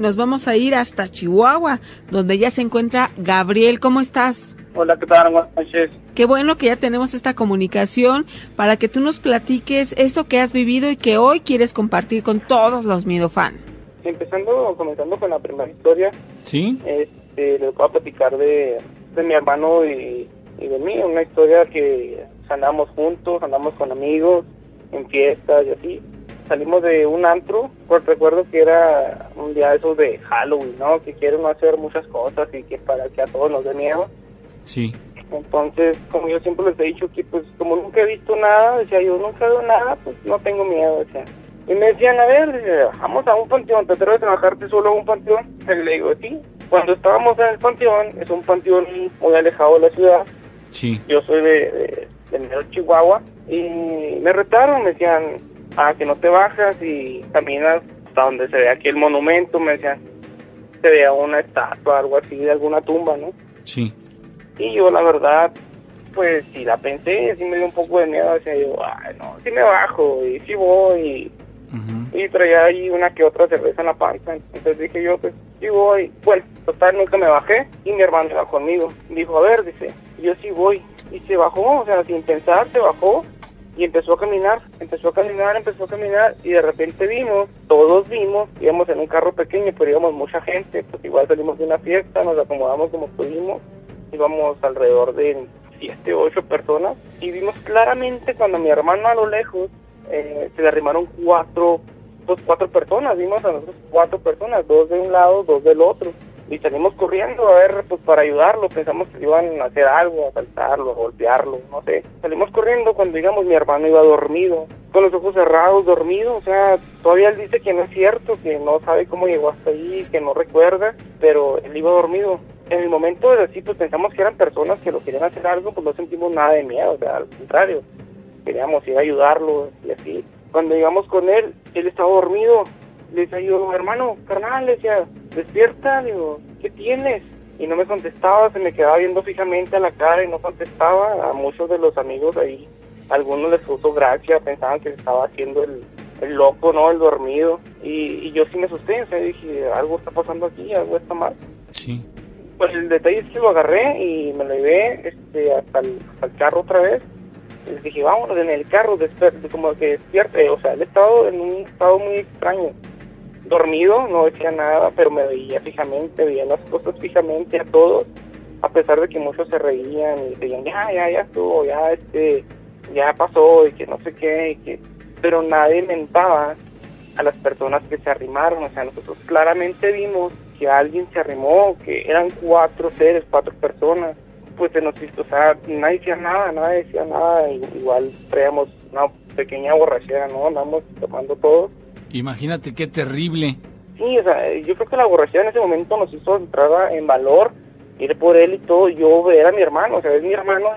Nos vamos a ir hasta Chihuahua, donde ya se encuentra Gabriel. ¿Cómo estás? Hola, ¿qué tal? Buenas noches. Qué bueno que ya tenemos esta comunicación para que tú nos platiques eso que has vivido y que hoy quieres compartir con todos los Midofan. Empezando, comenzando con la primera historia. ¿Sí? Este, les voy a platicar de, de mi hermano y, y de mí. Una historia que andamos juntos, andamos con amigos, en fiestas y así. Salimos de un antro, pues recuerdo que era un día esos de Halloween, ¿no? Que quieren hacer muchas cosas y que para que a todos nos dé miedo. Sí. Entonces, como yo siempre les he dicho que pues como nunca he visto nada, decía yo nunca veo nada, pues no tengo miedo, decía. Y me decían, a ver, vamos a un panteón, ¿te atreves a bajarte solo a un panteón? Y le digo, sí. Cuando estábamos en el panteón, es un panteón muy alejado de la ciudad, Sí. yo soy de, de, de Chihuahua, y me retaron, me decían, ah, que no te bajas y caminas hasta donde se ve aquí el monumento, me decían, se vea una estatua, algo así, de alguna tumba, ¿no? Sí. Y yo, la verdad, pues sí la pensé, sí me dio un poco de miedo, decía yo, ay, no, sí me bajo, y sí voy, y traía ahí una que otra cerveza en la panza, entonces dije yo, pues sí voy, bueno, total, nunca me bajé, y mi hermano iba conmigo, dijo, a ver, dice, yo sí voy, y se bajó, o sea, sin pensar, se bajó, y empezó a caminar, empezó a caminar, empezó a caminar, y de repente vimos, todos vimos, íbamos en un carro pequeño, pero íbamos mucha gente, pues igual salimos de una fiesta, nos acomodamos como pudimos, íbamos alrededor de siete ocho personas, y vimos claramente cuando mi hermano a lo lejos eh, se le arrimaron cuatro, pues cuatro personas, vimos a nosotros cuatro personas, dos de un lado, dos del otro, y salimos corriendo a ver, pues para ayudarlo, pensamos que iban a hacer algo, a saltarlo, a golpearlo, no sé. Salimos corriendo cuando, digamos, mi hermano iba dormido, con los ojos cerrados, dormido, o sea, todavía él dice que no es cierto, que no sabe cómo llegó hasta ahí, que no recuerda, pero él iba dormido. En el momento de así, pues pensamos que eran personas que lo querían hacer algo, pues no sentimos nada de miedo, o sea, al contrario, queríamos ir a ayudarlo y así. Cuando llegamos con él, él estaba dormido. Le decía yo, hermano, carnal, le decía, despierta, digo, ¿qué tienes? Y no me contestaba, se me quedaba viendo fijamente a la cara y no contestaba. A muchos de los amigos ahí, algunos les puso gracia, pensaban que estaba haciendo el, el loco, ¿no? El dormido. Y, y yo sí me asusté, o sea, dije, algo está pasando aquí, algo está mal. Sí. Pues el detalle es que lo agarré y me lo llevé este, hasta, el, hasta el carro otra vez. Les dije, vámonos en el carro, como que despierte. O sea, él estado en un estado muy extraño. Dormido, no decía nada, pero me veía fijamente, veía las cosas fijamente a todos. A pesar de que muchos se reían y decían, ya, ya, ya estuvo, ya, este, ya pasó y que no sé qué. Y que... Pero nadie mentaba a las personas que se arrimaron. O sea, nosotros claramente vimos que alguien se arrimó, que eran cuatro seres, cuatro personas. Pues se nos hizo, o sea, nadie decía nada, nadie decía nada. Igual traíamos una pequeña borrachera, ¿no? Andamos tomando todo. Imagínate qué terrible. Sí, o sea, yo creo que la borrachera en ese momento nos hizo entrar en valor, ir por él y todo. Yo ver a mi hermano, o sea, es mi hermano.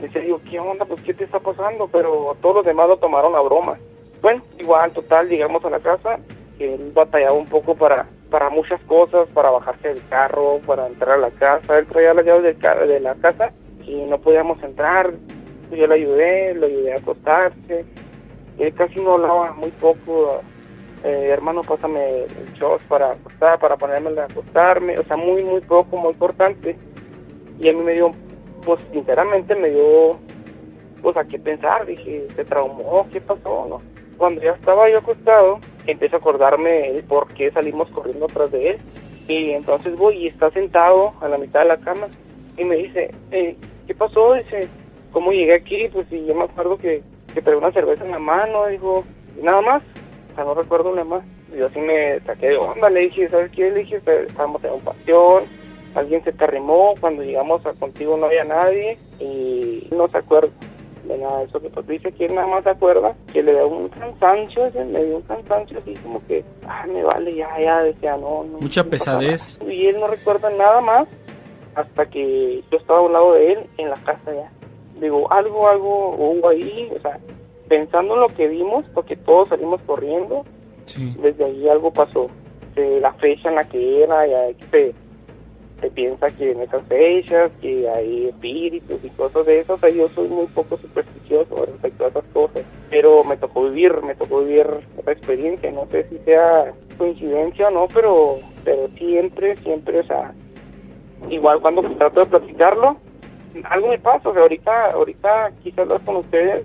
Decía, digo, ¿qué onda? Pues, ¿qué te está pasando? Pero todos los demás lo tomaron a broma. Bueno, igual, total, llegamos a la casa, él batallaba un poco para para muchas cosas, para bajarse del carro, para entrar a la casa. Él traía las llaves de la casa y no podíamos entrar. Yo le ayudé, le ayudé a acostarse. Él casi no hablaba, muy poco. Eh, hermano, pásame el short para acostar, para ponerme a acostarme. O sea, muy, muy poco, muy importante. Y a mí me dio, pues sinceramente me dio, pues a qué pensar. Dije, ¿se traumó? ¿Qué pasó? Cuando ya estaba yo acostado, empiezo a acordarme el por qué salimos corriendo atrás de él. Y entonces voy y está sentado a la mitad de la cama y me dice, eh, ¿qué pasó? Dice, ¿cómo llegué aquí? Pues sí, yo me acuerdo que, que traía una cerveza en la mano, dijo, "¿Y nada más, o sea, no recuerdo nada más. Yo así me saqué de onda, le dije, ¿sabes qué? Le dije, estábamos en un pasión, alguien se te arrimó, cuando llegamos a contigo no había nadie y no se acuerda. de nada de eso que pues dice que él nada más se acuerda que le dio un cansancio, ese, me dio un cansancio así como que, ah, me vale, ya, ya, decía, no, no. Mucha no pesadez. nada. Y él no recuerda nada más hasta que yo estaba a un lado de él en la casa ya. Digo, algo, algo hubo ahí, o sea, pensando en lo que vimos, porque todos salimos corriendo, Sí. desde ahí algo pasó. De la fecha en la que era, ya se, se piensa que en esas fechas, que hay espíritus y cosas de esas, o sea, yo soy muy poco supersticioso respecto a esas cosas, pero me tocó vivir, me tocó vivir esa experiencia, no sé si sea coincidencia o no, pero, pero siempre, siempre, o sea, igual cuando trato de platicarlo, algo me pasa, o sea, ahorita, ahorita quise hablar con ustedes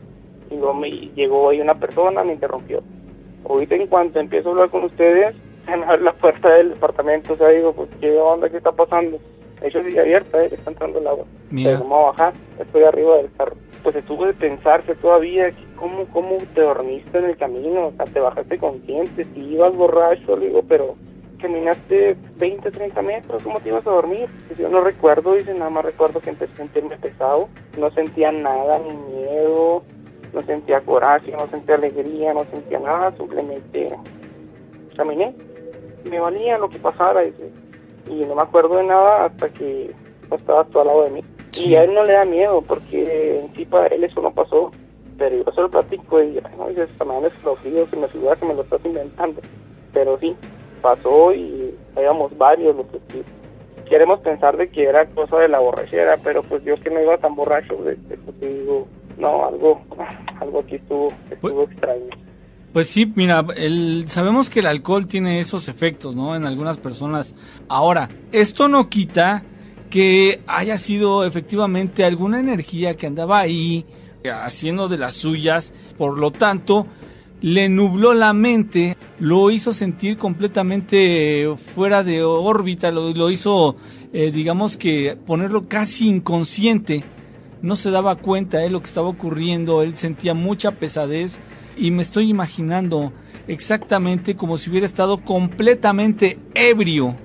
y luego me llegó ahí una persona, me interrumpió. Ahorita en cuanto empiezo a hablar con ustedes, se me abre la puerta del departamento, o sea, digo, pues, ¿qué onda? ¿Qué está pasando? De hecho, sigue abierta, eh, está entrando el agua. Mira. Pero a bajar, estoy arriba del carro. Pues estuvo de pensarse todavía, ¿cómo, ¿cómo te dormiste en el camino? O sea, te bajaste consciente, si ibas borracho, le digo, pero caminaste 20, 30 metros, ¿cómo te ibas a dormir? Yo no recuerdo, dice, nada más recuerdo que empecé a sentirme pesado, no sentía nada, ni miedo, no sentía coraje, no sentía alegría, no sentía nada, simplemente caminé, me valía lo que pasara, dice, y no me acuerdo de nada hasta que estaba tú al lado de mí. Y a él no le da miedo, porque en sí para él eso no pasó, pero yo se lo platico y no, dice, esta manera es escalofrío, se me figura que me lo estás inventando, pero sí, pasó y éramos varios los que queremos pensar de que era cosa de la borrachera, pero pues yo que no iba tan borracho, de, de, pues, digo, no, algo, algo aquí estuvo, estuvo extraño. Pues sí, mira, el, sabemos que el alcohol tiene esos efectos, ¿no? En algunas personas. Ahora, esto no quita que haya sido efectivamente alguna energía que andaba ahí haciendo de las suyas, por lo tanto, le nubló la mente, lo hizo sentir completamente fuera de órbita, lo, hizo, eh, digamos que ponerlo casi inconsciente. No se daba cuenta de lo que estaba ocurriendo, él sentía mucha pesadez y me estoy imaginando exactamente como si hubiera estado completamente ebrio,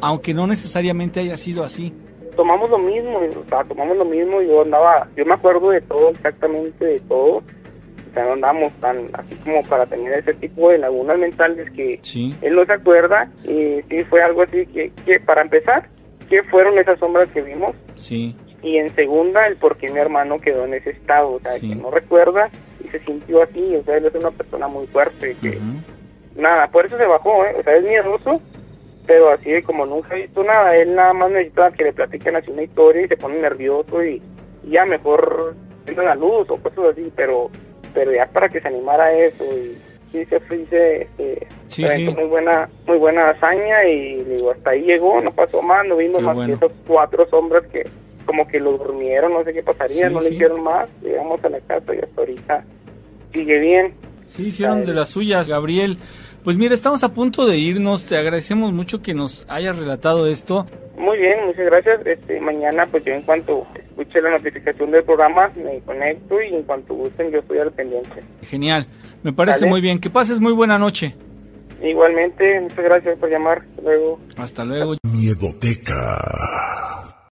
aunque no necesariamente haya sido así. Tomamos lo mismo, o sea, tomamos lo mismo, yo andaba, yo me acuerdo de todo, exactamente de todo, o sea, no andamos tan así como para tener ese tipo de lagunas mentales que Sí. él no se acuerda y sí fue algo así que, que para empezar, ¿qué fueron esas sombras que vimos? Sí, Y en segunda, el por qué mi hermano quedó en ese estado, o sea, Sí. que no recuerda y se sintió así, o sea, él es una persona muy fuerte, que nada, por eso se bajó, ¿eh? o sea, es miedoso, pero así de como nunca ha visto nada, él nada más necesita que le platiquen así una historia y se pone nervioso y, y ya mejor prende la luz o cosas así, pero pero ya para que se animara a eso y sí se fue, se Sí, sí. muy buena muy buena hazaña y digo, hasta ahí llegó, no pasó más, no vimos Qué más bueno. que esas cuatro sombras que como que lo durmieron, no sé qué pasaría, Sí, no le hicieron más, llegamos a la casa y hasta ahorita sigue bien. Sí, hicieron de las suyas, Gabriel. Pues mira, estamos a punto de irnos. Te agradecemos mucho que nos hayas relatado esto. Muy bien, muchas gracias. Este, mañana, pues yo en cuanto escuche la notificación del programa, me conecto y en cuanto gusten, yo estoy al pendiente. Genial. Me parece muy bien. Que pases muy buena noche. Igualmente, muchas gracias por llamar. Hasta luego. Hasta luego. Miedoteca.